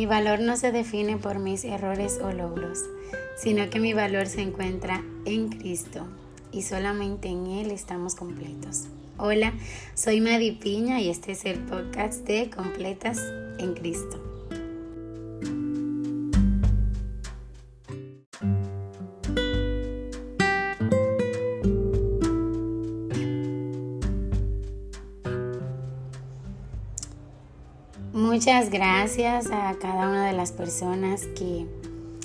Mi valor no se define por mis errores o logros, sino que mi valor se encuentra en Cristo y solamente en Él estamos completos. Hola, soy Madi Piña y este es el podcast de Completas en Cristo. Muchas gracias a cada una de las personas que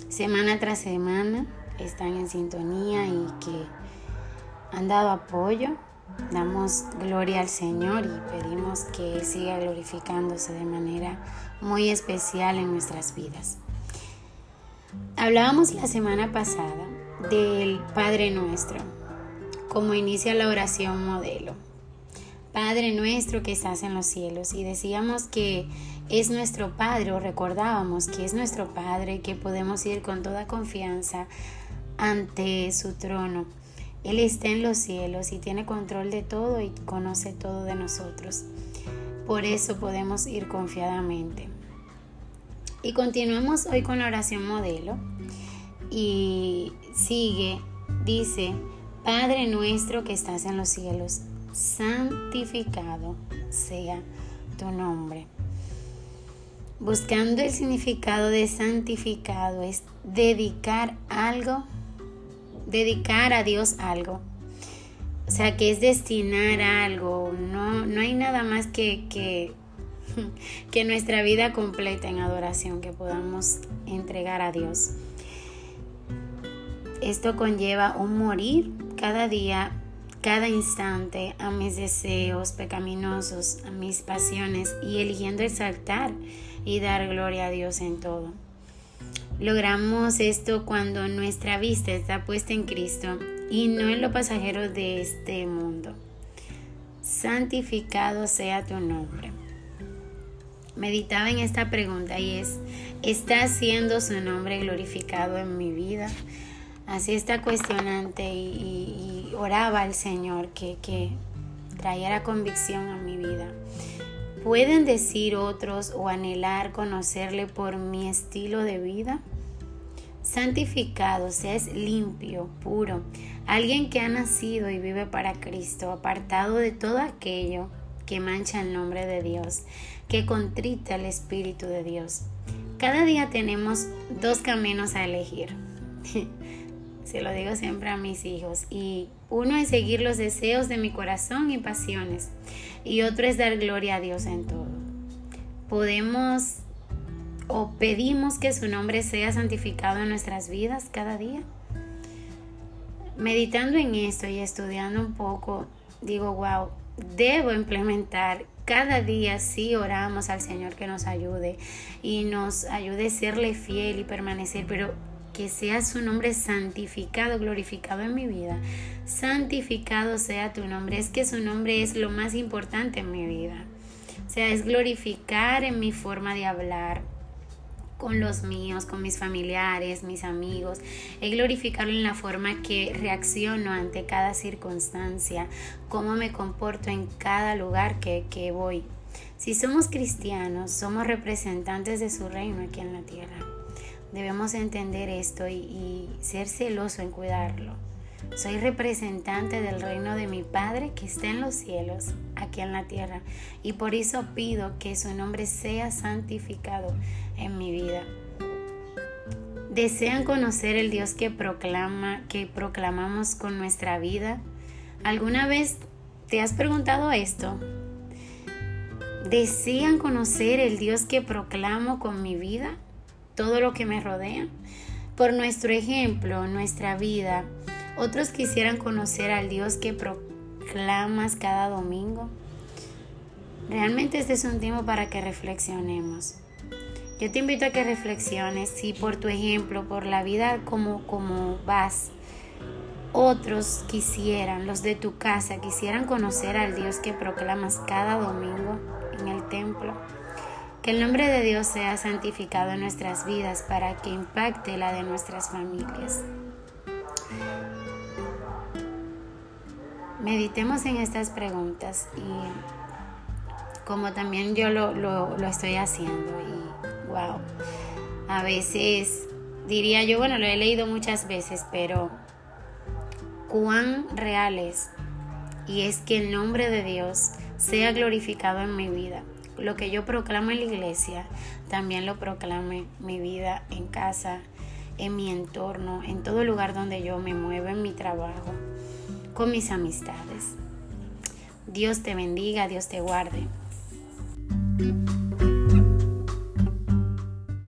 semana tras semana están en sintonía y que han dado apoyo. Damos gloria al Señor y pedimos que Él siga glorificándose de manera muy especial en nuestras vidas. Hablábamos la semana pasada del Padre Nuestro, como inicia la oración modelo. Padre nuestro que estás en los cielos. Y decíamos que es nuestro Padre, o recordábamos que es nuestro Padre, que podemos ir con toda confianza ante su trono. Él está en los cielos y tiene control de todo y conoce todo de nosotros. Por eso podemos ir confiadamente. Y continuamos hoy con la oración modelo. Y sigue, dice, Padre nuestro que estás en los cielos santificado sea tu nombre. Buscando el significado de santificado es dedicar algo, dedicar a Dios algo. O sea, que es destinar algo. No, no hay nada más que, que, que nuestra vida completa en adoración que podamos entregar a Dios. Esto conlleva un morir cada día cada instante a mis deseos pecaminosos, a mis pasiones y eligiendo exaltar y dar gloria a Dios en todo. Logramos esto cuando nuestra vista está puesta en Cristo y no en lo pasajero de este mundo. Santificado sea tu nombre. Meditaba en esta pregunta y es, ¿está siendo su nombre glorificado en mi vida? Así está cuestionante y, oraba al Señor que, que trayera convicción a mi vida. ¿Pueden decir otros o anhelar conocerle por mi estilo de vida? Santificado, sea es limpio, puro, alguien que ha nacido y vive para Cristo, apartado de todo aquello que mancha el nombre de Dios, que contrita el Espíritu de Dios. Cada día tenemos dos caminos a elegir. se lo digo siempre a mis hijos. Y uno es seguir los deseos de mi corazón y pasiones. Y otro es dar gloria a Dios en todo. Podemos o pedimos que su nombre sea santificado en nuestras vidas cada día. Meditando en esto y estudiando un poco, digo, wow, debo implementar cada día sí oramos al Señor que nos ayude y nos ayude a serle fiel y permanecer, pero que sea su nombre santificado, glorificado en mi vida. Santificado sea tu nombre. Es que su nombre es lo más importante en mi vida. O sea, es glorificar en mi forma de hablar con los míos, con mis familiares, mis amigos. Es glorificarlo en la forma que reacciono ante cada circunstancia, cómo me comporto en cada lugar que, que voy. Si somos cristianos, somos representantes de su reino aquí en la tierra. Debemos entender esto y, ser celoso en cuidarlo. Soy representante del reino de mi Padre que está en los cielos, aquí en la tierra, y por eso pido que su nombre sea santificado en mi vida. ¿Desean conocer el Dios que proclama, que proclamamos con nuestra vida? ¿Alguna vez te has preguntado esto? ¿Desean conocer el Dios que proclamo con mi vida? Todo lo que me rodea. Por nuestro ejemplo, nuestra vida, otros quisieran conocer al Dios que proclamas cada domingo. Realmente este es un tiempo para que reflexionemos. Yo te invito a que reflexiones si por tu ejemplo, por la vida como, como vas, otros quisieran, los de tu casa, quisieran conocer al Dios que proclamas cada domingo en el templo. Que el nombre de Dios sea santificado en nuestras vidas para que impacte la de nuestras familias. Meditemos en estas preguntas y como también yo lo, estoy haciendo y wow. A veces diría yo, bueno, lo he leído muchas veces, pero cuán real es. Y es que el nombre de Dios sea glorificado en mi vida. Lo que yo proclamo en la iglesia, también lo proclame mi vida en casa, en mi entorno, en todo lugar donde yo me muevo, en mi trabajo, con mis amistades. Dios te bendiga, Dios te guarde.